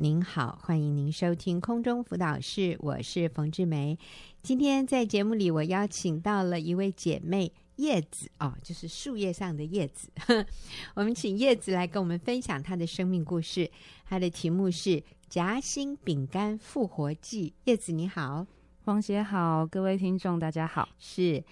您好，欢迎您收听空中辅导室，我是冯志梅。今天在节目里，我邀请到了一位姐妹叶子哦，就是树叶上的叶子。我们请叶子来跟我们分享她的生命故事，她的题目是《夹心饼干复活记》。叶子你好，冯姐好，各位听众大家好，是。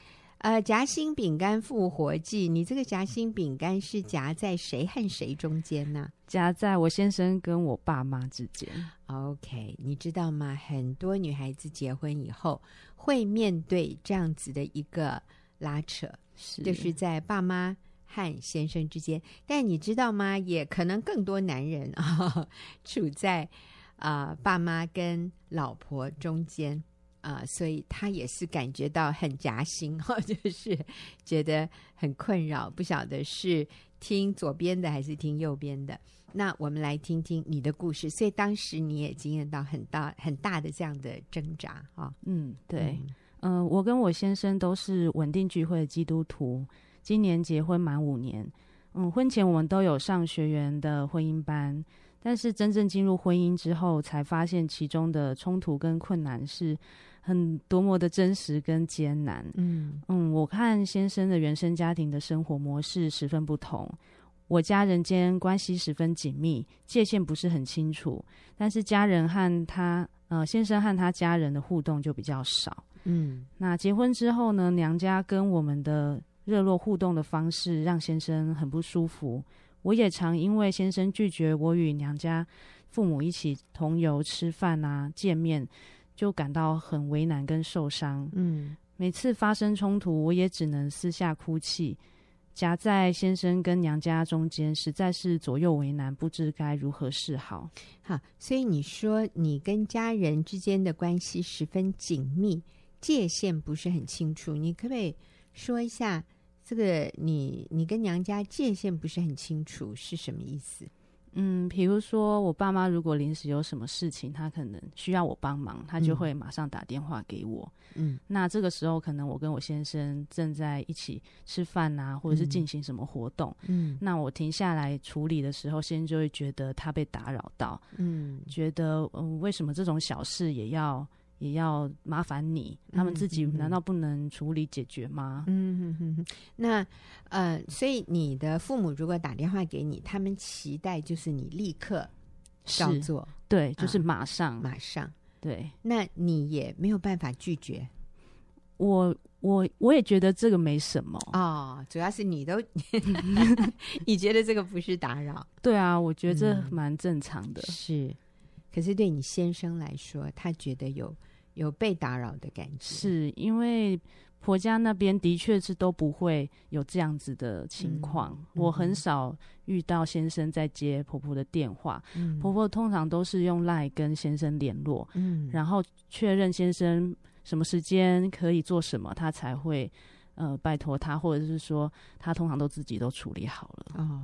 呃，夹心饼干复活记，你这个夹心饼干是夹在谁和谁中间呢？夹在我先生跟我爸妈之间。OK，你知道吗？很多女孩子结婚以后会面对这样子的一个拉扯，是就是在爸妈和先生之间。但你知道吗？也可能更多男人啊，处在啊、呃、爸妈跟老婆中间。啊、呃，所以他也是感觉到很夹心哈，就是觉得很困扰，不晓得是听左边的还是听右边的。那我们来听听你的故事。所以当时你也经验到很大很大的这样的挣扎哈。嗯，对，嗯、呃，我跟我先生都是稳定聚会的基督徒，今年结婚满五年。嗯，婚前我们都有上学员的婚姻班。但是真正进入婚姻之后，才发现其中的冲突跟困难是很多么的真实跟艰难。嗯嗯，我看先生的原生家庭的生活模式十分不同，我家人间关系十分紧密，界限不是很清楚。但是家人和他呃先生和他家人的互动就比较少。嗯，那结婚之后呢，娘家跟我们的热络互动的方式让先生很不舒服。我也常因为先生拒绝我与娘家父母一起同游吃饭啊、见面，就感到很为难跟受伤。嗯，每次发生冲突，我也只能私下哭泣，夹在先生跟娘家中间，实在是左右为难，不知该如何是好。好，所以你说你跟家人之间的关系十分紧密，界限不是很清楚，你可不可以说一下？这个你你跟娘家界限不是很清楚是什么意思？嗯，比如说我爸妈如果临时有什么事情，他可能需要我帮忙，他就会马上打电话给我。嗯，那这个时候可能我跟我先生正在一起吃饭啊，或者是进行什么活动。嗯，那我停下来处理的时候，先生就会觉得他被打扰到。嗯，觉得嗯，为什么这种小事也要？也要麻烦你，他们自己难道不能处理解决吗？嗯哼哼哼。那呃，所以你的父母如果打电话给你，他们期待就是你立刻照做，对，就是马上，马上，对。那你也没有办法拒绝。我我我也觉得这个没什么哦，主要是你都 你觉得这个不是打扰？对啊，我觉得这蛮正常的。嗯，是。可是对你先生来说，他觉得有有被打扰的感觉，是因为婆家那边的确是都不会有这样子的情况。嗯、我很少遇到先生在接婆婆的电话，嗯、婆婆通常都是用 LINE 跟先生联络，嗯，然后确认先生什么时间可以做什么，他才会呃拜托他，或者是说他通常都自己都处理好了。哦，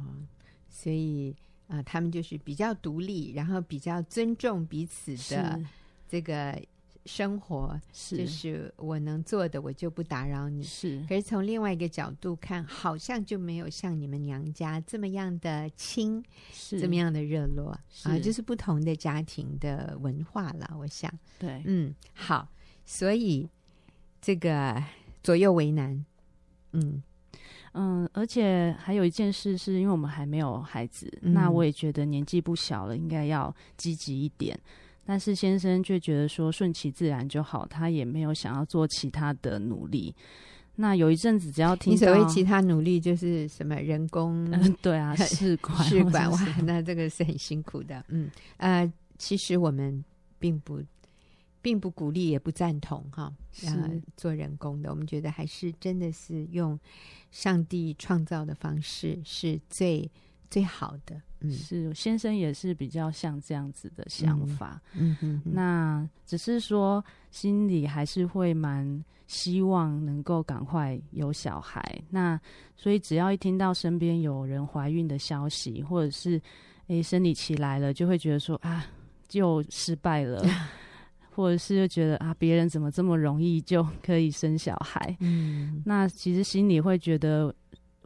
所以。啊、呃，他们就是比较独立，然后比较尊重彼此的这个生活。是，就是我能做的，我就不打扰你。是，可是从另外一个角度看，好像就没有像你们娘家这么样的亲，是这么样的热络啊，就是不同的家庭的文化了。我想，对，嗯，好，所以这个左右为难，嗯。嗯，而且还有一件事，是因为我们还没有孩子，嗯、那我也觉得年纪不小了，应该要积极一点。但是先生却觉得说顺其自然就好，他也没有想要做其他的努力。那有一阵子，只要听所谓其他努力就是什么人工？嗯、对啊，试管试管哇，那这个是很辛苦的。嗯呃，其实我们并不。并不鼓励，也不赞同哈，呃，做人工的。我们觉得还是真的是用上帝创造的方式是最最好的。嗯，是先生也是比较像这样子的想法。嗯嗯，那只是说心里还是会蛮希望能够赶快有小孩。那所以只要一听到身边有人怀孕的消息，或者是诶生理期来了，就会觉得说啊，就失败了。或者是就觉得啊，别人怎么这么容易就可以生小孩？嗯，那其实心里会觉得，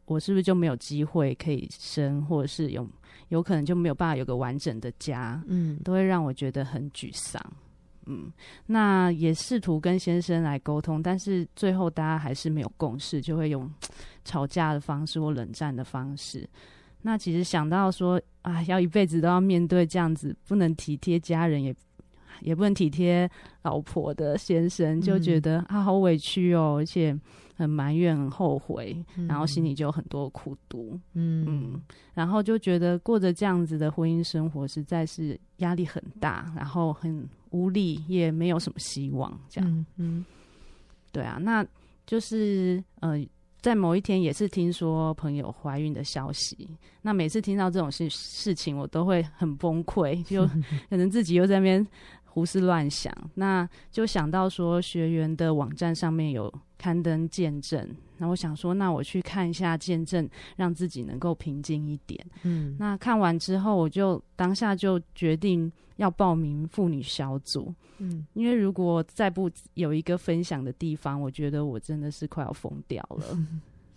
我是不是就没有机会可以生，或者是有有可能就没有办法有个完整的家？嗯，都会让我觉得很沮丧。嗯，那也试图跟先生来沟通，但是最后大家还是没有共识，就会用吵架的方式或冷战的方式。那其实想到说啊，要一辈子都要面对这样子，不能体贴家人，也也不能体贴老婆的先生，就觉得啊，好委屈哦，而且。很埋怨，很后悔，然后心里就有很多苦毒，嗯嗯，然后就觉得过着这样子的婚姻生活实在是压力很大，然后很无力，也没有什么希望，这样，嗯，嗯，对啊，那就是呃，在某一天也是听说朋友怀孕的消息，那每次听到这种事事情，我都会很崩溃，就 可能自己又在那边。胡思乱想，那就想到说学员的网站上面有刊登见证，那我想说，那我去看一下见证，让自己能够平静一点。嗯，那看完之后，我就当下就决定要报名妇女小组。嗯，因为如果再不有一个分享的地方，我觉得我真的是快要疯掉了。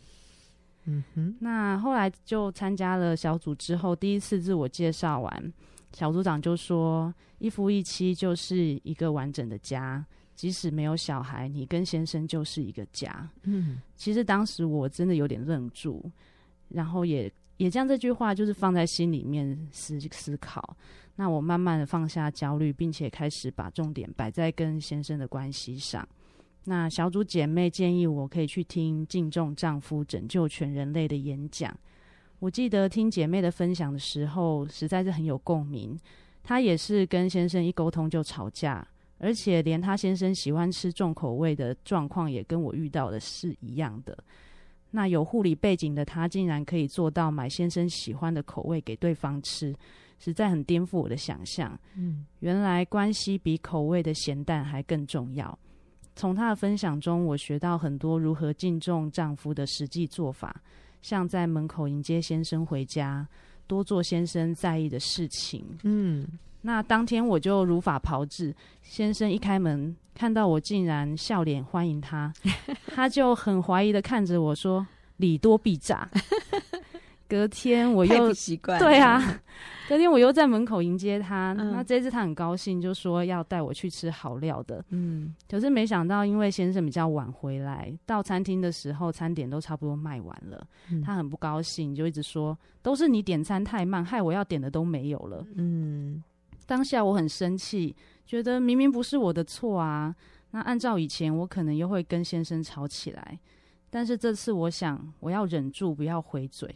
嗯哼，那后来就参加了小组之后，第一次自我介绍完。小组长就说：“一夫一妻就是一个完整的家，即使没有小孩，你跟先生就是一个家。”嗯，其实当时我真的有点愣住，然后也也将这句话就是放在心里面思思考。那我慢慢的放下焦虑，并且开始把重点摆在跟先生的关系上。那小组姐妹建议我可以去听敬重丈夫、拯救全人类的演讲。我记得听姐妹的分享的时候，实在是很有共鸣。她也是跟先生一沟通就吵架，而且连她先生喜欢吃重口味的状况，也跟我遇到的是一样的。那有护理背景的她，竟然可以做到买先生喜欢的口味给对方吃，实在很颠覆我的想象。嗯，原来关系比口味的咸淡还更重要。从她的分享中，我学到很多如何敬重丈夫的实际做法。像在门口迎接先生回家，多做先生在意的事情。嗯，那当天我就如法炮制。先生一开门看到我，竟然笑脸欢迎他，他就很怀疑的看着我说：“礼多必诈。” 隔天我又习惯对啊，隔天我又在门口迎接他。嗯、那这次他很高兴，就说要带我去吃好料的。嗯，可是没想到，因为先生比较晚回来，到餐厅的时候餐点都差不多卖完了。嗯、他很不高兴，就一直说都是你点餐太慢，害我要点的都没有了。嗯，当下我很生气，觉得明明不是我的错啊。那按照以前，我可能又会跟先生吵起来，但是这次我想，我要忍住，不要回嘴。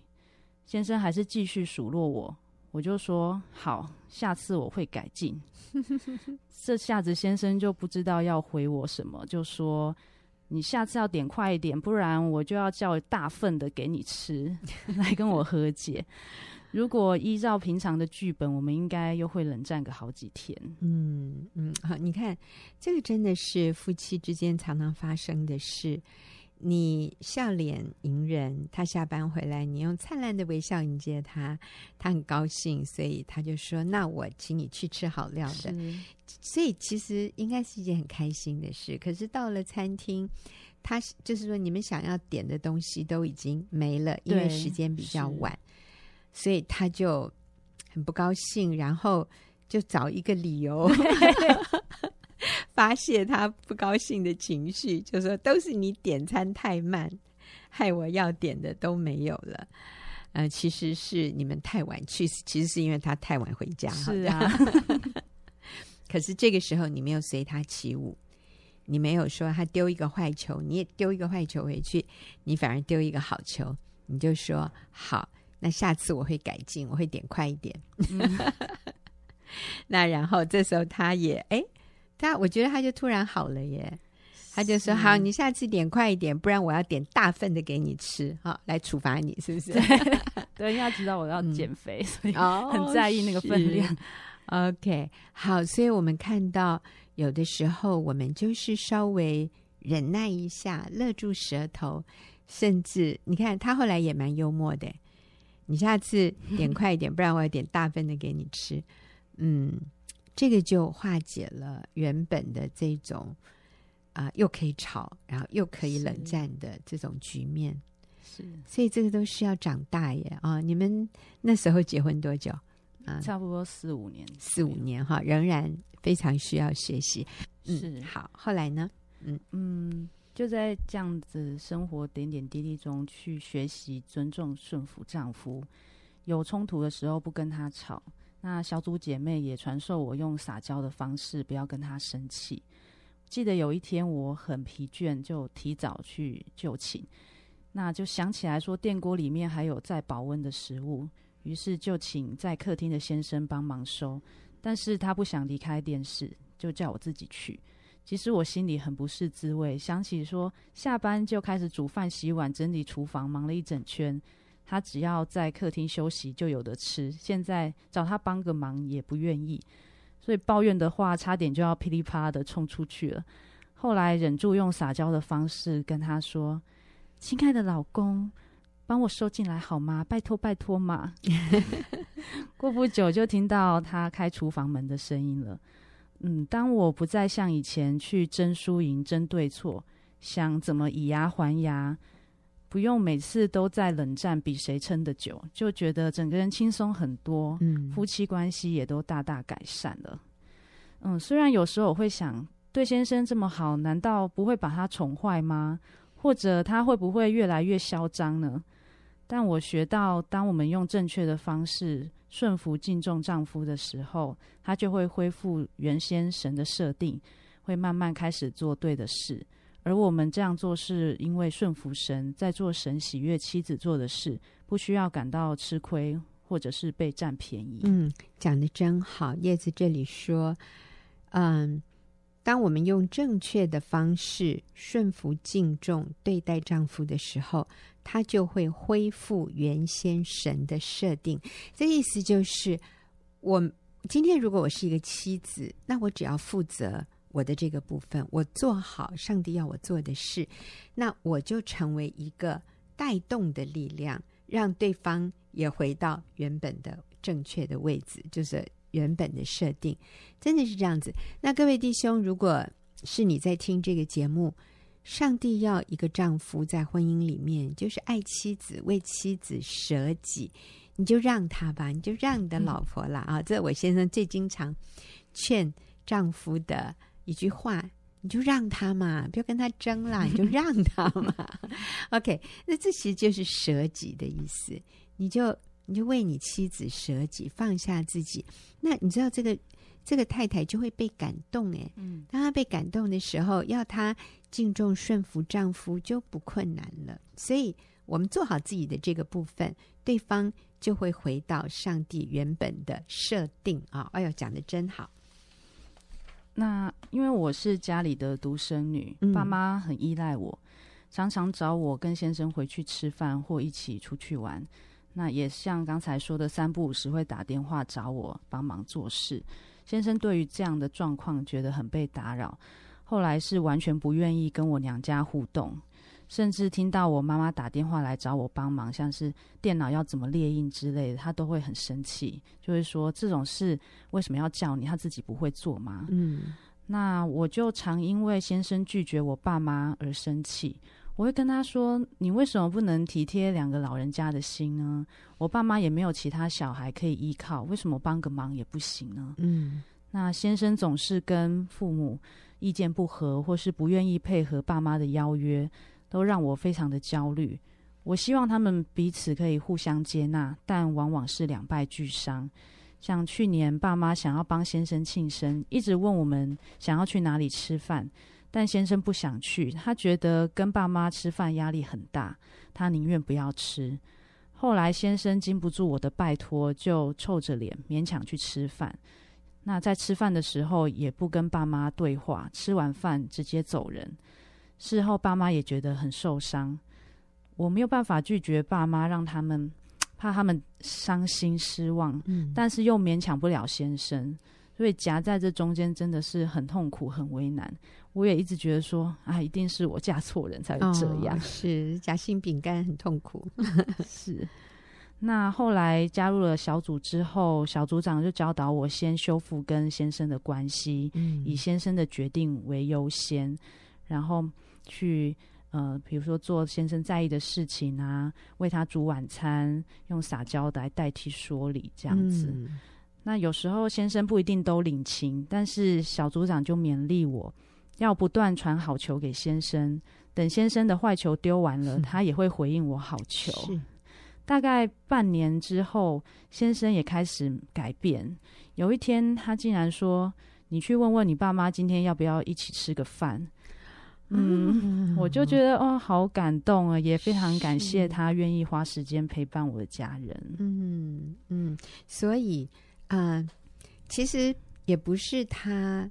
先生还是继续数落我，我就说好，下次我会改进。这下子先生就不知道要回我什么，就说你下次要点快一点，不然我就要叫大份的给你吃，来跟我和解。如果依照平常的剧本，我们应该又会冷战个好几天。嗯嗯，好，你看这个真的是夫妻之间常常发生的事。你笑脸迎人，他下班回来，你用灿烂的微笑迎接他，他很高兴，所以他就说：“那我请你去吃好料的。”所以其实应该是一件很开心的事。可是到了餐厅，他就是说你们想要点的东西都已经没了，因为时间比较晚，所以他就很不高兴，然后就找一个理由。发泄他不高兴的情绪，就说都是你点餐太慢，害我要点的都没有了。呃，其实是你们太晚去，其实是因为他太晚回家。是啊，可是这个时候你没有随他起舞，你没有说他丢一个坏球，你也丢一个坏球回去，你反而丢一个好球，你就说好，那下次我会改进，我会点快一点。嗯、那然后这时候他也哎。他我觉得他就突然好了耶，他就说：“好，你下次点快一点，不然我要点大份的给你吃，哈来处罚你，是不是？” 对，因为他知道我要减肥，嗯、所以很在意那个分量。哦、OK，好，所以我们看到有的时候我们就是稍微忍耐一下，勒住舌头，甚至你看他后来也蛮幽默的。你下次点快一点，不然我要点大份的给你吃。嗯。这个就化解了原本的这种啊、呃，又可以吵，然后又可以冷战的这种局面。是，所以这个都是要长大耶啊！你们那时候结婚多久啊？差不多四五年，四五年哈，仍然非常需要学习。嗯、是好，后来呢？嗯嗯，就在这样子生活点点滴滴中去学习尊重顺服丈夫，有冲突的时候不跟他吵。那小组姐妹也传授我用撒娇的方式，不要跟他生气。记得有一天我很疲倦，就提早去就寝，那就想起来说电锅里面还有在保温的食物，于是就请在客厅的先生帮忙收，但是他不想离开电视，就叫我自己去。其实我心里很不是滋味，想起说下班就开始煮饭、洗碗、整理厨房，忙了一整圈。他只要在客厅休息就有得吃，现在找他帮个忙也不愿意，所以抱怨的话差点就要噼里啪啦的冲出去了。后来忍住用撒娇的方式跟他说：“亲爱的老公，帮我收进来好吗？拜托拜托嘛。”过不久就听到他开厨房门的声音了。嗯，当我不再像以前去争输赢、争对错，想怎么以牙还牙。不用每次都在冷战比谁撑得久，就觉得整个人轻松很多，嗯，夫妻关系也都大大改善了。嗯，虽然有时候我会想，对先生这么好，难道不会把他宠坏吗？或者他会不会越来越嚣张呢？但我学到，当我们用正确的方式顺服、敬重丈夫的时候，他就会恢复原先神的设定，会慢慢开始做对的事。而我们这样做，是因为顺服神，在做神喜悦妻子做的事，不需要感到吃亏，或者是被占便宜。嗯，讲得真好。叶子这里说，嗯，当我们用正确的方式顺服、敬重对待丈夫的时候，他就会恢复原先神的设定。这意思就是，我今天如果我是一个妻子，那我只要负责。我的这个部分，我做好上帝要我做的事，那我就成为一个带动的力量，让对方也回到原本的正确的位置，就是原本的设定，真的是这样子。那各位弟兄，如果是你在听这个节目，上帝要一个丈夫在婚姻里面就是爱妻子，为妻子舍己，你就让他吧，你就让你的老婆啦。啊！这我先生最经常劝丈夫的。一句话，你就让他嘛，不要跟他争啦，你就让他嘛。OK，那这其实就是舍己的意思。你就你就为你妻子舍己，放下自己。那你知道这个这个太太就会被感动诶。嗯，当她被感动的时候，要她敬重顺服丈夫就不困难了。所以我们做好自己的这个部分，对方就会回到上帝原本的设定啊。哎呦，讲的真好。那因为我是家里的独生女，爸妈很依赖我，常常找我跟先生回去吃饭或一起出去玩。那也像刚才说的，三不五时会打电话找我帮忙做事。先生对于这样的状况觉得很被打扰，后来是完全不愿意跟我娘家互动。甚至听到我妈妈打电话来找我帮忙，像是电脑要怎么列印之类的，她都会很生气，就会说这种事为什么要叫你？他自己不会做吗？嗯，那我就常因为先生拒绝我爸妈而生气。我会跟他说：“你为什么不能体贴两个老人家的心呢？我爸妈也没有其他小孩可以依靠，为什么帮个忙也不行呢？”嗯，那先生总是跟父母意见不合，或是不愿意配合爸妈的邀约。都让我非常的焦虑。我希望他们彼此可以互相接纳，但往往是两败俱伤。像去年，爸妈想要帮先生庆生，一直问我们想要去哪里吃饭，但先生不想去，他觉得跟爸妈吃饭压力很大，他宁愿不要吃。后来先生经不住我的拜托，就臭着脸勉强去吃饭。那在吃饭的时候，也不跟爸妈对话，吃完饭直接走人。事后，爸妈也觉得很受伤。我没有办法拒绝爸妈，让他们怕他们伤心失望，嗯，但是又勉强不了先生，所以夹在这中间真的是很痛苦、很为难。我也一直觉得说，啊，一定是我嫁错人才会这样。哦，是夹心饼干很痛苦。是。那后来加入了小组之后，小组长就教导我先修复跟先生的关系，嗯，以先生的决定为优先，然后。去呃，比如说做先生在意的事情啊，为他煮晚餐，用撒娇来代替说理这样子。嗯、那有时候先生不一定都领情，但是小组长就勉励我，要不断传好球给先生，等先生的坏球丢完了，他也会回应我好球。大概半年之后，先生也开始改变。有一天，他竟然说：“你去问问你爸妈，今天要不要一起吃个饭？”嗯，我就觉得哦，好感动啊，也非常感谢他愿意花时间陪伴我的家人。嗯嗯，所以啊、呃，其实也不是他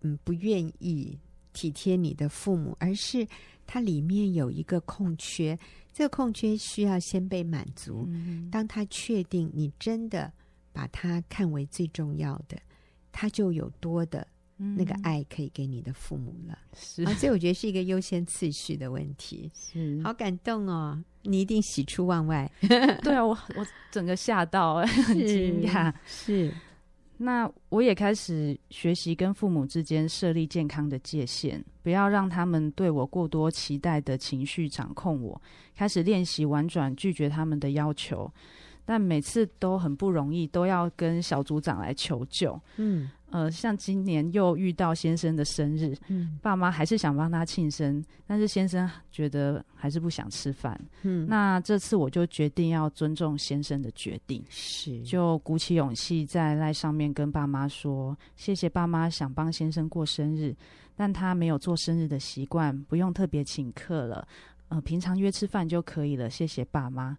嗯不愿意体贴你的父母，而是他里面有一个空缺，这个空缺需要先被满足。嗯、当他确定你真的把他看为最重要的，他就有多的。那个爱可以给你的父母了，是啊，所以我觉得是一个优先次序的问题。是，好感动哦，你一定喜出望外。对啊，我我整个吓到，很惊讶。是，那我也开始学习跟父母之间设立健康的界限，不要让他们对我过多期待的情绪掌控我。开始练习婉转拒绝他们的要求，但每次都很不容易，都要跟小组长来求救。嗯。呃，像今年又遇到先生的生日，嗯，爸妈还是想帮他庆生，但是先生觉得还是不想吃饭，嗯，那这次我就决定要尊重先生的决定，是，就鼓起勇气在赖上面跟爸妈说，谢谢爸妈想帮先生过生日，但他没有做生日的习惯，不用特别请客了，呃，平常约吃饭就可以了，谢谢爸妈。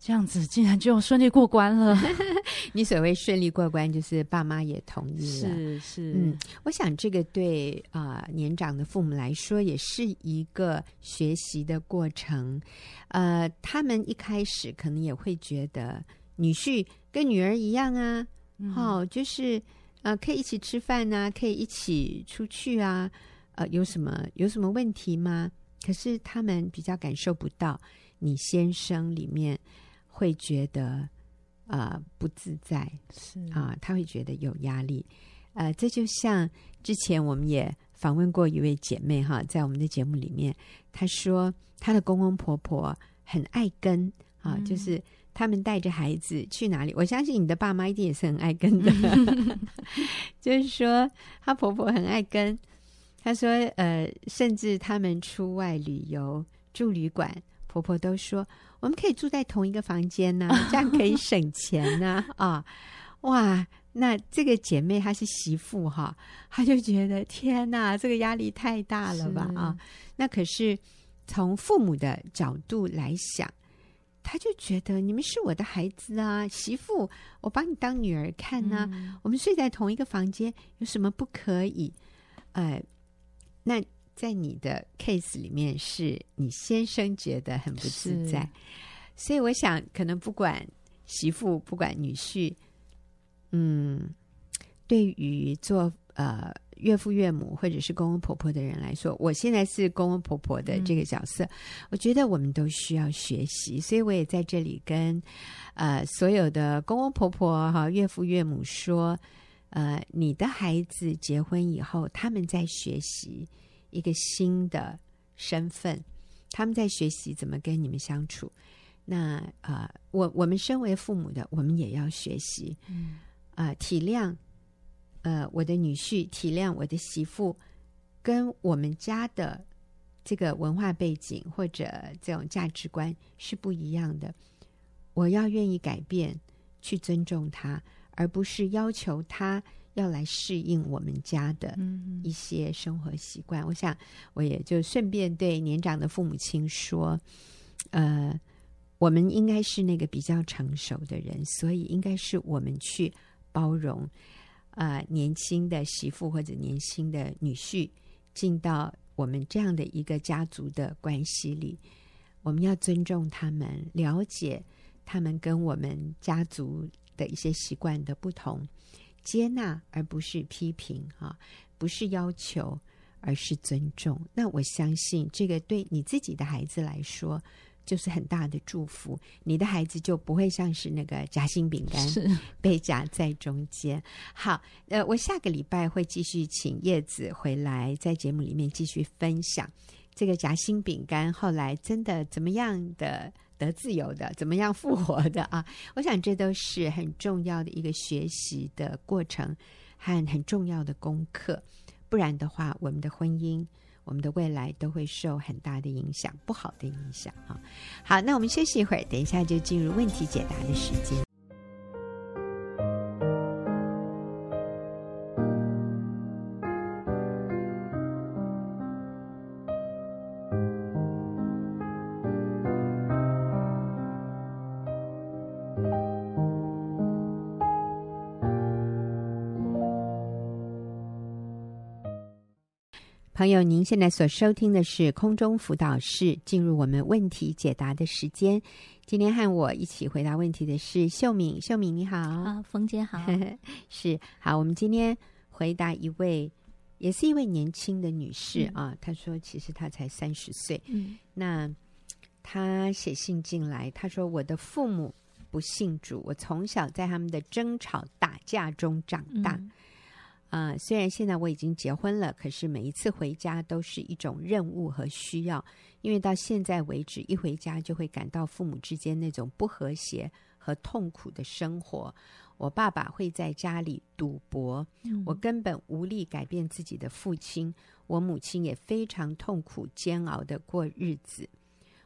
这样子竟然就顺利过关了。你所谓顺利过关，就是爸妈也同意了。是是，嗯，我想这个对啊、呃、年长的父母来说也是一个学习的过程。呃，他们一开始可能也会觉得女婿跟女儿一样啊，嗯、哦，就是呃可以一起吃饭啊，可以一起出去啊，呃，有什么有什么问题吗？可是他们比较感受不到你先生里面。会觉得呃不自在，是。啊，他会觉得有压力，呃，这就像之前我们也访问过一位姐妹哈，在我们的节目里面，她说她的公公婆婆很爱跟啊，嗯、就是他们带着孩子去哪里，我相信你的爸妈一定也是很爱跟的，就是说她婆婆很爱跟，她说呃，甚至他们出外旅游住旅馆，婆婆都说。我们可以住在同一个房间呢、啊，这样可以省钱呢啊，啊！哇，那这个姐妹她是媳妇哈，她就觉得天哪，这个压力太大了吧啊！那可是从父母的角度来想，他就觉得你们是我的孩子啊，媳妇，我把你当女儿看呢、啊，嗯、我们睡在同一个房间，有什么不可以？呃，那。在你的 case 里面，是你先生觉得很不自在，所以我想，可能不管媳妇，不管女婿，嗯，对于做呃岳父岳母或者是公公婆婆的人来说，我现在是公公婆婆的这个角色，嗯、我觉得我们都需要学习，所以我也在这里跟呃所有的公公婆婆哈、岳父岳母说，呃，你的孩子结婚以后，他们在学习。一个新的身份，他们在学习怎么跟你们相处。那呃，我我们身为父母的，我们也要学习，嗯，啊、呃，体谅，呃，我的女婿，体谅我的媳妇，跟我们家的这个文化背景或者这种价值观是不一样的。我要愿意改变，去尊重他，而不是要求他。要来适应我们家的一些生活习惯，嗯、我想我也就顺便对年长的父母亲说，呃，我们应该是那个比较成熟的人，所以应该是我们去包容啊、呃、年轻的媳妇或者年轻的女婿进到我们这样的一个家族的关系里，我们要尊重他们，了解他们跟我们家族的一些习惯的不同。接纳而不是批评，哈，不是要求，而是尊重。那我相信这个对你自己的孩子来说，就是很大的祝福。你的孩子就不会像是那个夹心饼干，被夹在中间。好，呃，我下个礼拜会继续请叶子回来，在节目里面继续分享。这个夹心饼干后来真的怎么样的得自由的，怎么样复活的啊？我想这都是很重要的一个学习的过程和很重要的功课。不然的话，我们的婚姻、我们的未来都会受很大的影响，不好的影响啊。好，那我们休息一会儿，等一下就进入问题解答的时间。朋友，您现在所收听的是空中辅导室，进入我们问题解答的时间。今天和我一起回答问题的是秀敏，秀敏你好，啊，冯姐好，是好。我们今天回答一位，也是一位年轻的女士、嗯、啊，她说其实她才三十岁，嗯，那她写信进来，她说我的父母不信主，我从小在他们的争吵打架中长大。嗯啊、呃，虽然现在我已经结婚了，可是每一次回家都是一种任务和需要，因为到现在为止，一回家就会感到父母之间那种不和谐和痛苦的生活。我爸爸会在家里赌博，我根本无力改变自己的父亲。我母亲也非常痛苦煎熬的过日子。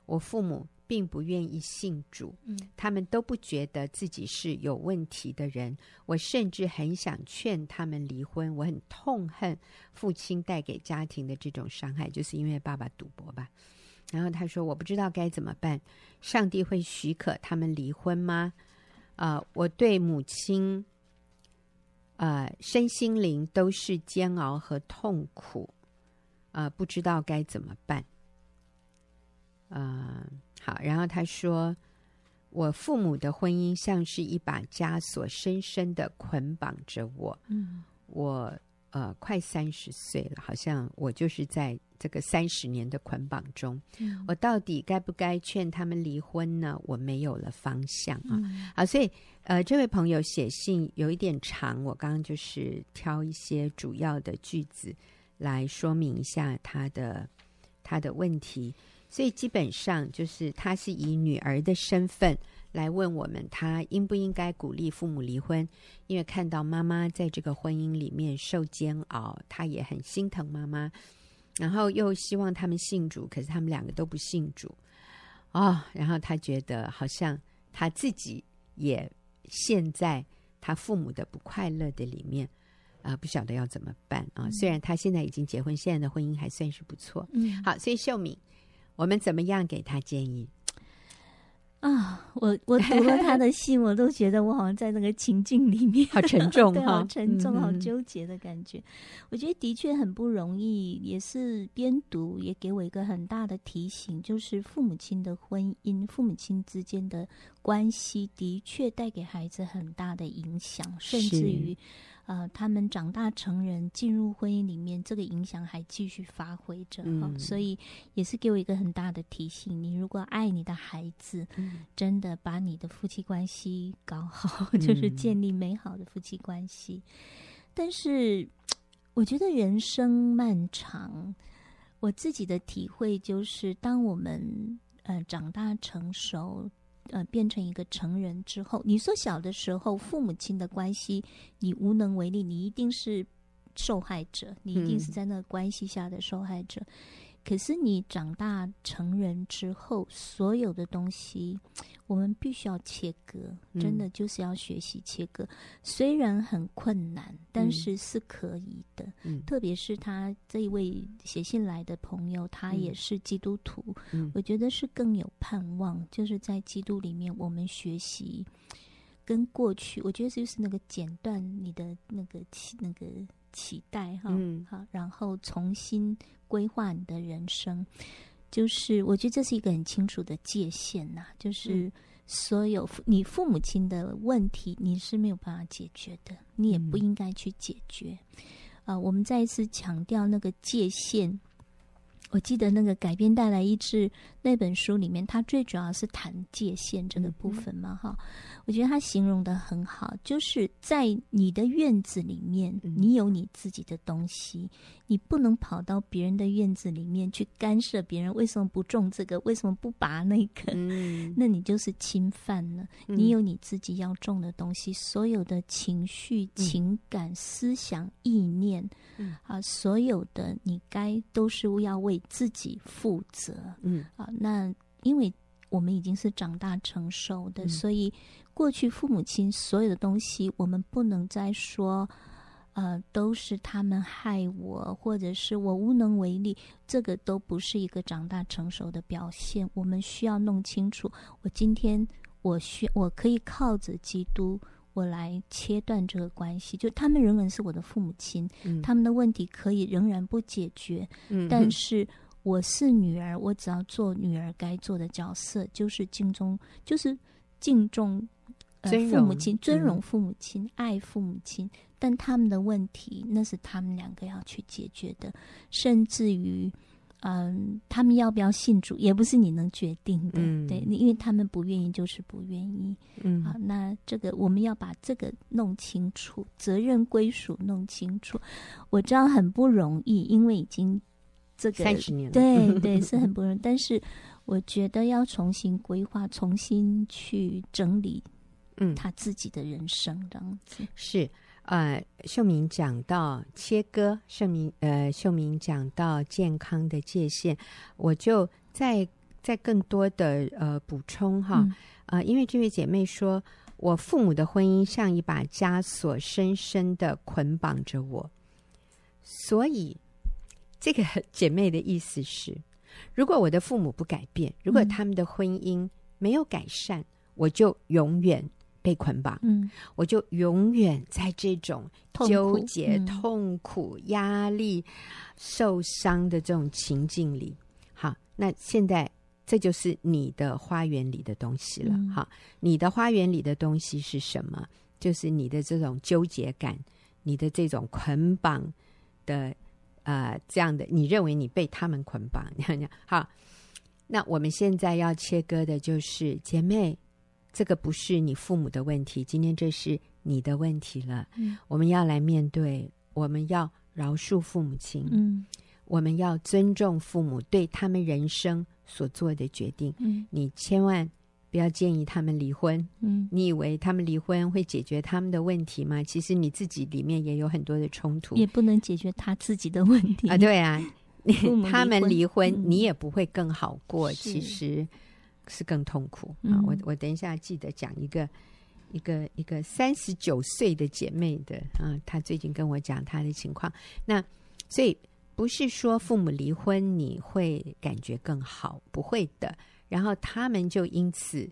我父母。并不愿意信主，他们都不觉得自己是有问题的人。我甚至很想劝他们离婚。我很痛恨父亲带给家庭的这种伤害，就是因为爸爸赌博吧。然后他说：“我不知道该怎么办。上帝会许可他们离婚吗？”啊、呃，我对母亲，呃，身心灵都是煎熬和痛苦，啊、呃，不知道该怎么办。啊、呃。好，然后他说：“我父母的婚姻像是一把枷锁，深深的捆绑着我。嗯，我呃快三十岁了，好像我就是在这个三十年的捆绑中。嗯，我到底该不该劝他们离婚呢？我没有了方向啊。嗯，好，所以呃，这位朋友写信有一点长，我刚刚就是挑一些主要的句子来说明一下他的他的问题。”所以基本上就是，他是以女儿的身份来问我们，他应不应该鼓励父母离婚？因为看到妈妈在这个婚姻里面受煎熬，他也很心疼妈妈，然后又希望他们信主，可是他们两个都不信主，哦，然后他觉得好像他自己也陷在他父母的不快乐的里面啊，呃，不晓得要怎么办啊。虽然他现在已经结婚，现在的婚姻还算是不错。嗯，好，所以秀敏。我们怎么样给他建议啊？我我读了他的信，我都觉得我好像在那个情境里面，好沉重，对，好沉重，好纠结的感觉。我觉得的确很不容易，也是边读也给我一个很大的提醒，就是父母亲的婚姻，父母亲之间的关系的确带给孩子很大的影响，甚至于。呃，他们长大成人，进入婚姻里面，这个影响还继续发挥着哈、嗯哦，所以也是给我一个很大的提醒：你如果爱你的孩子，嗯、真的把你的夫妻关系搞好，嗯、就是建立美好的夫妻关系。但是，我觉得人生漫长，我自己的体会就是，当我们呃长大成熟。呃，变成一个成人之后，你说小的时候父母亲的关系，你无能为力，你一定是受害者，你一定是在那个关系下的受害者。嗯可是你长大成人之后，所有的东西我们必须要切割，真的就是要学习切割。嗯、虽然很困难，但是是可以的。嗯、特别是他这一位写信来的朋友，他也是基督徒，嗯、我觉得是更有盼望。就是在基督里面，我们学习跟过去，我觉得就是那个剪断你的那个那个脐带哈，嗯、好，然后重新。规划你的人生，就是我觉得这是一个很清楚的界限呐。就是所有你父母亲的问题，你是没有办法解决的，你也不应该去解决。啊、嗯呃，我们再一次强调那个界限。我记得那个改编带来医治那本书里面，它最主要是谈界限这个部分嘛，哈、嗯。我觉得他形容的很好，就是在你的院子里面，你有你自己的东西，嗯、你不能跑到别人的院子里面去干涉别人为什么不种这个，为什么不拔那个，嗯、那你就是侵犯了。嗯、你有你自己要种的东西，所有的情绪、情感、嗯、思想、意念，嗯、啊，所有的你该都是要为自己负责，嗯啊，那因为我们已经是长大成熟的，嗯、所以。过去父母亲所有的东西，我们不能再说，呃，都是他们害我，或者是我无能为力。这个都不是一个长大成熟的表现。我们需要弄清楚，我今天我需我可以靠着基督，我来切断这个关系。就他们仍然是我的父母亲，嗯、他们的问题可以仍然不解决。嗯、但是我是女儿，我只要做女儿该做的角色，就是敬重，就是敬重。呃、父母亲尊荣父母亲，嗯、爱父母亲，但他们的问题那是他们两个要去解决的，甚至于，嗯，他们要不要信主，也不是你能决定的，嗯、对，因为他们不愿意就是不愿意，嗯，好，那这个我们要把这个弄清楚，责任归属弄清楚。我知道很不容易，因为已经这个三十年了，对对，是很不容易，但是我觉得要重新规划，重新去整理。嗯，他自己的人生这样子。是呃，秀明讲到切割，秀明呃，秀明讲到健康的界限，我就再再更多的呃补充哈呃，因为这位姐妹说，我父母的婚姻像一把枷锁，深深的捆绑着我，所以这个姐妹的意思是，如果我的父母不改变，如果他们的婚姻没有改善，嗯、我就永远。被捆绑，嗯，我就永远在这种纠结、痛苦、痛苦嗯、压力、受伤的这种情境里。好，那现在这就是你的花园里的东西了。嗯、好，你的花园里的东西是什么？就是你的这种纠结感，你的这种捆绑的，呃，这样的，你认为你被他们捆绑？你看，好，那我们现在要切割的就是姐妹。这个不是你父母的问题，今天这是你的问题了。嗯，我们要来面对，我们要饶恕父母亲。嗯，我们要尊重父母对他们人生所做的决定。嗯，你千万不要建议他们离婚。嗯，你以为他们离婚会解决他们的问题吗？其实你自己里面也有很多的冲突，也不能解决他自己的问题啊。对啊，他们离婚，嗯，你也不会更好过。其实。是更痛苦啊！我我等一下记得讲一个一个一个三十九岁的姐妹的啊，她最近跟我讲她的情况。那所以不是说父母离婚你会感觉更好，不会的。然后他们就因此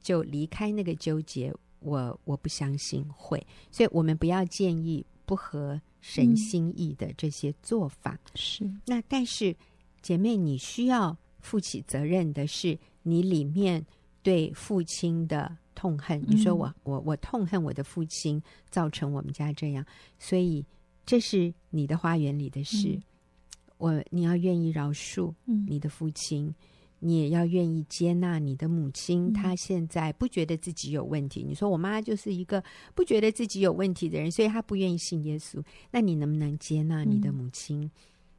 就离开那个纠结，我我不相信会。所以我们不要建议不合神心意的这些做法。嗯、是那但是姐妹，你需要负起责任的是。你里面对父亲的痛恨，你说我我我痛恨我的父亲，造成我们家这样，所以这是你的花园里的事。嗯、我你要愿意饶恕你的父亲，嗯、你也要愿意接纳你的母亲。她、嗯、现在不觉得自己有问题。你说我妈就是一个不觉得自己有问题的人，所以她不愿意信耶稣。那你能不能接纳你的母亲？嗯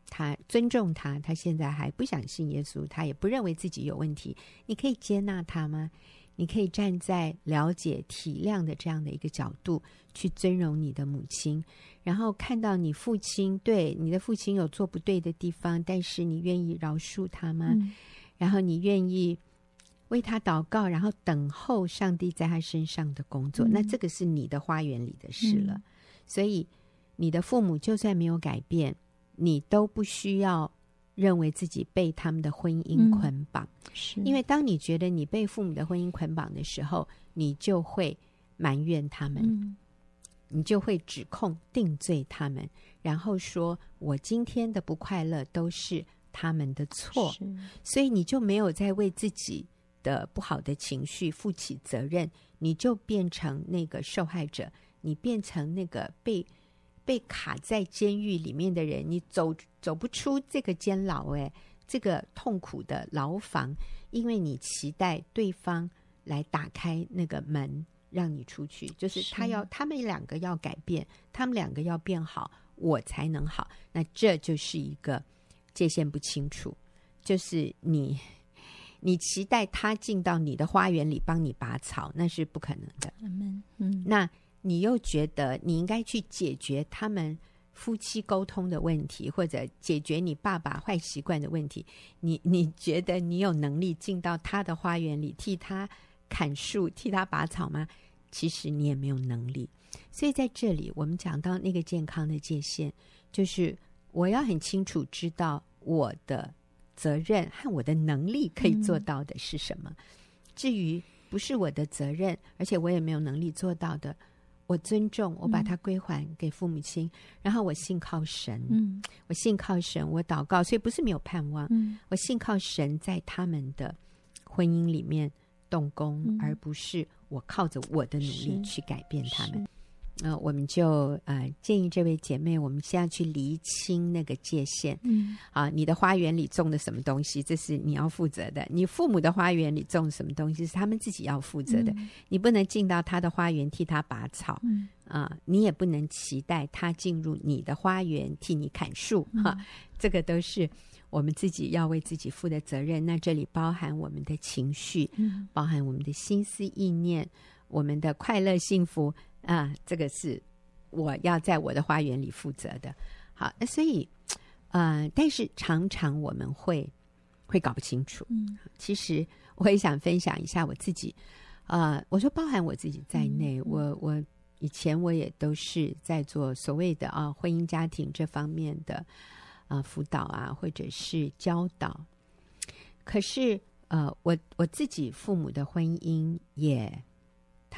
他尊重他，他现在还不想信耶稣，他也不认为自己有问题。你可以接纳他吗？你可以站在了解、体谅的这样的一个角度去尊荣你的母亲，然后看到你父亲对你的父亲有做不对的地方，但是你愿意饶恕他吗？嗯、然后你愿意为他祷告，然后等候上帝在他身上的工作。嗯、那这个是你的花园里的事了。嗯、所以你的父母就算没有改变。你都不需要认为自己被他们的婚姻捆绑，嗯、是。因为当你觉得你被父母的婚姻捆绑的时候，你就会埋怨他们，嗯、你就会指控、定罪他们，然后说我今天的不快乐都是他们的错，所以你就没有在为自己的不好的情绪负起责任，你就变成那个受害者，你变成那个被。被卡在监狱里面的人，你走走不出这个监牢，哎，这个痛苦的牢房，因为你期待对方来打开那个门让你出去，就是他要他们两个要改变，他们两个要变好，我才能好。那这就是一个界限不清楚，就是你 你期待他进到你的花园里帮你拔草，那是不可能的。嗯，那你又觉得你应该去解决他们。夫妻沟通的问题，或者解决你爸爸坏习惯的问题，你你觉得你有能力进到他的花园里替他砍树、替他拔草吗？其实你也没有能力。所以在这里，我们讲到那个健康的界限，就是我要很清楚知道我的责任和我的能力可以做到的是什么。至于不是我的责任，而且我也没有能力做到的。我尊重，我把它归还给父母亲，嗯、然后我信靠神，嗯，我信靠神，我祷告，所以不是没有盼望，嗯，我信靠神在他们的婚姻里面动工，嗯、而不是我靠着我的努力去改变他们。呃，我们就呃建议这位姐妹，我们先要去厘清那个界限。嗯，啊，你的花园里种的什么东西，这是你要负责的；你父母的花园里种什么东西，是他们自己要负责的。嗯、你不能进到他的花园替他拔草，嗯啊，你也不能期待他进入你的花园替你砍树。哈、嗯，这个都是我们自己要为自己负的责任。那这里包含我们的情绪，嗯，包含我们的心思意念，我们的快乐幸福。啊，这个是我要在我的花园里负责的。好，那所以，呃，但是常常我们会会搞不清楚。嗯，其实我也想分享一下我自己。呃，我说包含我自己在内，嗯、我我以前我也都是在做所谓的啊婚姻家庭这方面的啊、呃、辅导啊，或者是教导。可是呃，我我自己父母的婚姻也。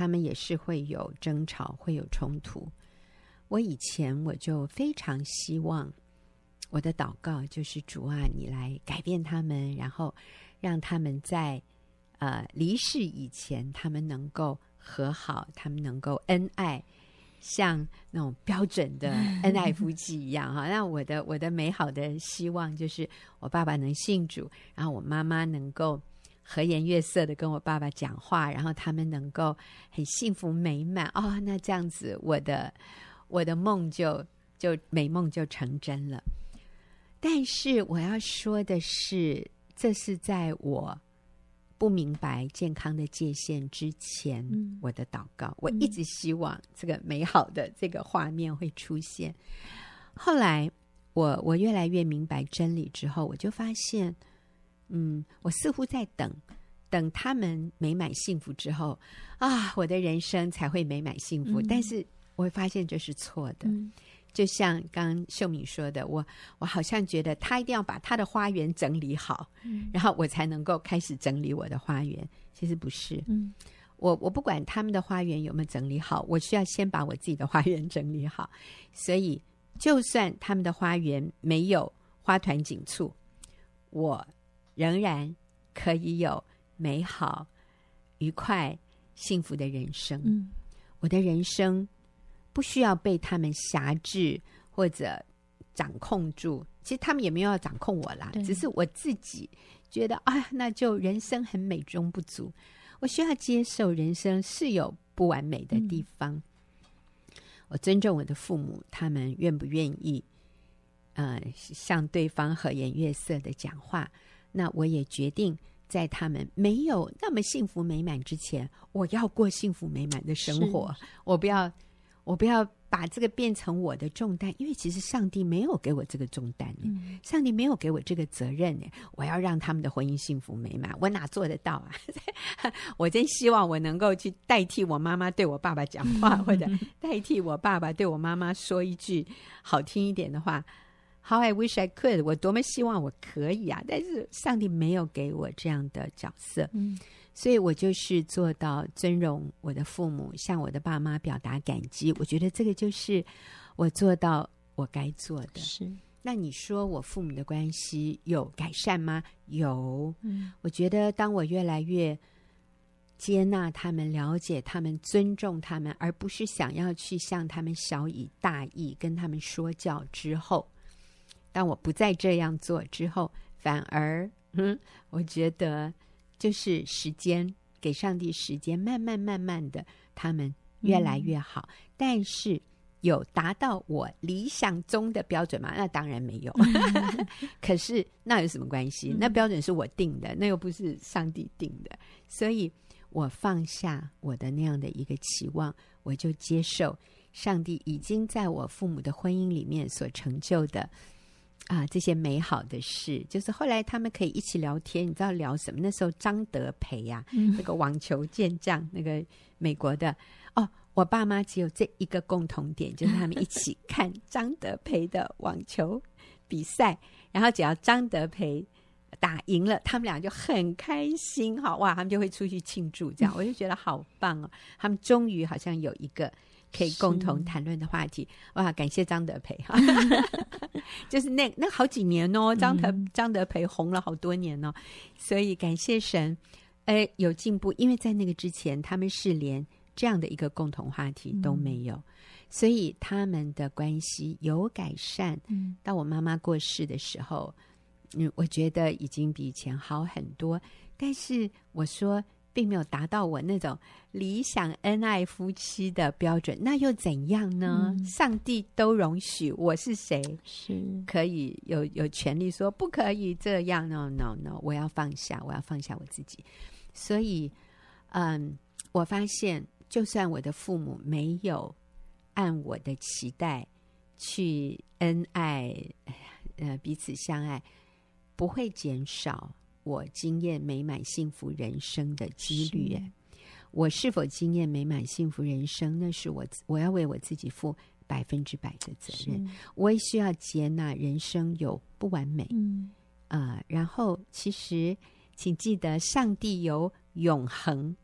他们也是会有争吵，会有冲突。我以前我就非常希望我的祷告就是主啊，你来改变他们，然后让他们在呃离世以前，他们能够和好，他们能够恩爱，像那种标准的 恩爱夫妻一样哈。那我的我的美好的希望就是我爸爸能信主，然后我妈妈能够。和颜悦色的跟我爸爸讲话，然后他们能够很幸福美满哦，那这样子我的我的梦就就美梦就成真了。但是我要说的是，这是在我不明白健康的界限之前，嗯、我的祷告，我一直希望这个美好的这个画面会出现。后来我我越来越明白真理之后，我就发现。嗯，我似乎在等，等他们美满幸福之后啊，我的人生才会美满幸福。嗯、但是我会发现这是错的。嗯、就像刚刚秀敏说的，我我好像觉得他一定要把他的花园整理好，嗯、然后我才能够开始整理我的花园。其实不是，嗯、我我不管他们的花园有没有整理好，我需要先把我自己的花园整理好。所以，就算他们的花园没有花团锦簇，我。仍然可以有美好、愉快、幸福的人生。嗯，我的人生不需要被他们辖制或者掌控住。其实他们也没有要掌控我啦，只是我自己觉得，啊，那就人生很美中不足。我需要接受人生是有不完美的地方。嗯，我尊重我的父母，他们愿不愿意，呃，向对方和颜悦色的讲话。那我也决定，在他们没有那么幸福美满之前，我要过幸福美满的生活。我不要，我不要把这个变成我的重担，因为其实上帝没有给我这个重担，嗯、上帝没有给我这个责任呢。我要让他们的婚姻幸福美满，我哪做得到啊？我真希望我能够去代替我妈妈对我爸爸讲话，或者 代替我爸爸对我妈妈说一句好听一点的话。How I wish I could！我多么希望我可以啊！但是上帝没有给我这样的角色，嗯，所以我就是做到尊荣我的父母，向我的爸妈表达感激。我觉得这个就是我做到我该做的。是。那你说我父母的关系有改善吗？有。嗯，我觉得当我越来越接纳他们、了解他们、尊重他们，而不是想要去向他们小以大义、跟他们说教之后。当我不再这样做之后，反而，嗯，我觉得就是时间，给上帝时间，慢慢慢慢的，他们越来越好。嗯、但是有达到我理想中的标准吗？那当然没有。嗯、可是那有什么关系？那标准是我定的，那又不是上帝定的。所以我放下我的那样的一个期望，我就接受上帝已经在我父母的婚姻里面所成就的。啊，这些美好的事，就是后来他们可以一起聊天，你知道聊什么？那时候张德培呀、啊，嗯、那个网球健将，那个美国的哦，我爸妈只有这一个共同点，就是他们一起看张德培的网球比赛，然后只要张德培打赢了，他们俩就很开心，哈哇，他们就会出去庆祝，这样 我就觉得好棒哦，他们终于好像有一个。可以共同谈论的话题，哇！感谢张德培。哈，就是那那好几年哦，张德张德培红了好多年哦，所以感谢神，哎，有进步，因为在那个之前，他们是连这样的一个共同话题都没有，嗯、所以他们的关系有改善。嗯，到我妈妈过世的时候，嗯，我觉得已经比以前好很多，但是我说。并没有达到我那种理想恩爱夫妻的标准，那又怎样呢？嗯、上帝都容许，我是谁？是可以有有权利说不可以这样？No No No，我要放下，我要放下我自己。所以，嗯，我发现，就算我的父母没有按我的期待去恩爱，呃，彼此相爱，不会减少。我经验美满幸福人生的几率，哎我是否经验美满幸福人生？那是我我要为我自己负百分之百的责任。我也需要接纳人生有不完美，嗯啊、呃。然后，其实请记得，上帝有永恒，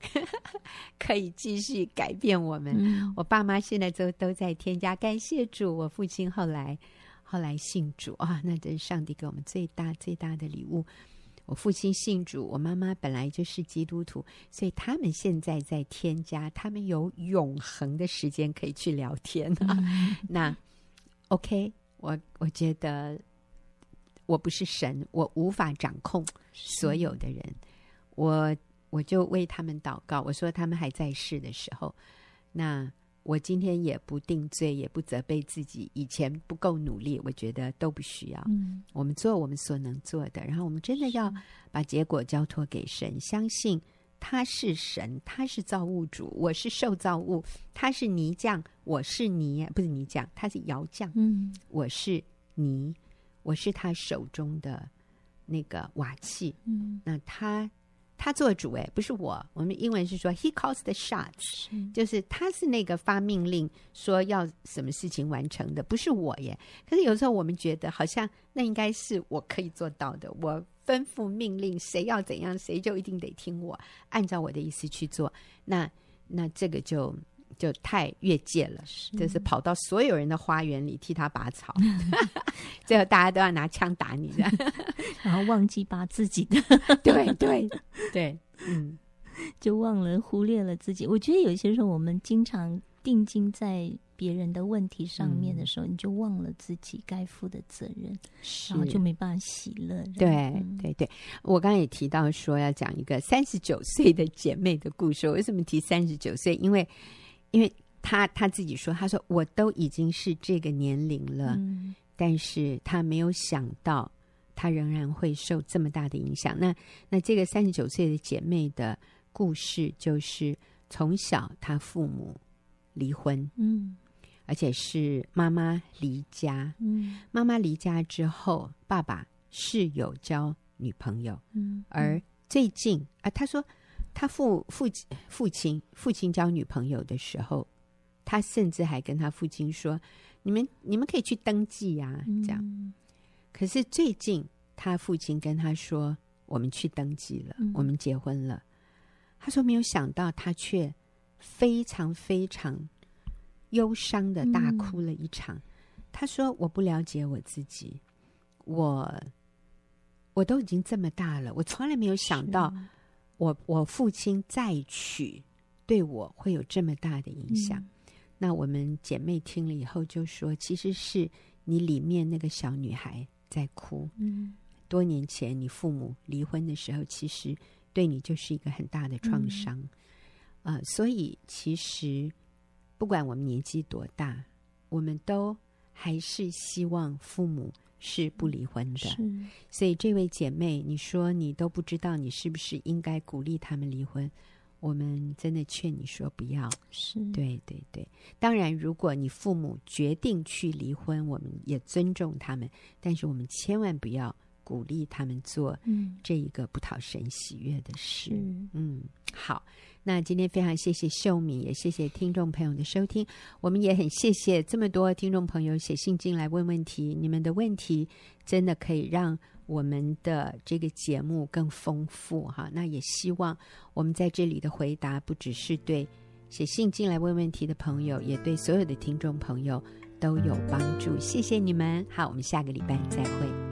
可以继续改变我们。嗯、我爸妈现在都都在添加，感谢主。我父亲后来后来信主啊，那这是上帝给我们最大最大的礼物。我父亲信主，我妈妈本来就是基督徒，所以他们现在在添加，他们有永恒的时间可以去聊天啊。嗯、那 OK，我我觉得我不是神，我无法掌控所有的人，我我就为他们祷告。我说他们还在世的时候，那。我今天也不定罪，也不责备自己，以前不够努力，我觉得都不需要。嗯，我们做我们所能做的，然后我们真的要把结果交托给神，相信他是神，他是造物主，我是受造物，他是泥匠，我是泥，不是泥匠，他是窑匠。嗯，我是泥，我是他手中的那个瓦器。嗯，那他。他做主哎，不是我。我们英文是说 “He calls the shots”，是就是他是那个发命令说要什么事情完成的，不是我耶。可是有时候我们觉得好像那应该是我可以做到的。我吩咐命令，谁要怎样，谁就一定得听我，按照我的意思去做。那那这个就。就太越界了，是。就是跑到所有人的花园里替他拔草，最后大家都要拿枪打你，然后忘记拔自己的，对对。对，嗯，就忘了忽略了自己。我觉得有些时候我们经常定睛在别人的问题上面的时候，嗯、你就忘了自己该负的责任，然后就没办法喜乐。对对对，我刚刚也提到说要讲一个三十九岁的姐妹的故事。为什么提三十九岁？因为因为他他自己说，他说我都已经是这个年龄了，嗯、但是他没有想到，他仍然会受这么大的影响。那那这个三十九岁的姐妹的故事，就是从小她父母离婚，嗯，而且是妈妈离家，嗯，妈妈离家之后，爸爸是有交女朋友，嗯，而最近啊，他说。他父父亲父亲父亲交女朋友的时候，他甚至还跟他父亲说：“你们你们可以去登记呀。”这样。嗯、可是最近他父亲跟他说：“我们去登记了，嗯、我们结婚了。”他说：“没有想到，他却非常非常忧伤的大哭了一场。嗯”他说：“我不了解我自己，我我都已经这么大了，我从来没有想到。”我我父亲再娶，对我会有这么大的影响。嗯、那我们姐妹听了以后就说，其实是你里面那个小女孩在哭。嗯，多年前你父母离婚的时候，其实对你就是一个很大的创伤。嗯呃，所以其实不管我们年纪多大，我们都还是希望父母是不离婚的。所以这位姐妹，你说你都不知道你是不是应该鼓励他们离婚？我们真的劝你说不要。是，对对对。当然，如果你父母决定去离婚，我们也尊重他们，但是我们千万不要。鼓励他们做这一个不讨神喜悦的事。嗯，嗯，好，那今天非常谢谢秀敏，也谢谢听众朋友的收听。我们也很谢谢这么多听众朋友写信进来问问题，你们的问题真的可以让我们的这个节目更丰富哈。那也希望我们在这里的回答不只是对写信进来问问题的朋友，也对所有的听众朋友都有帮助。谢谢你们，好，我们下个礼拜再会。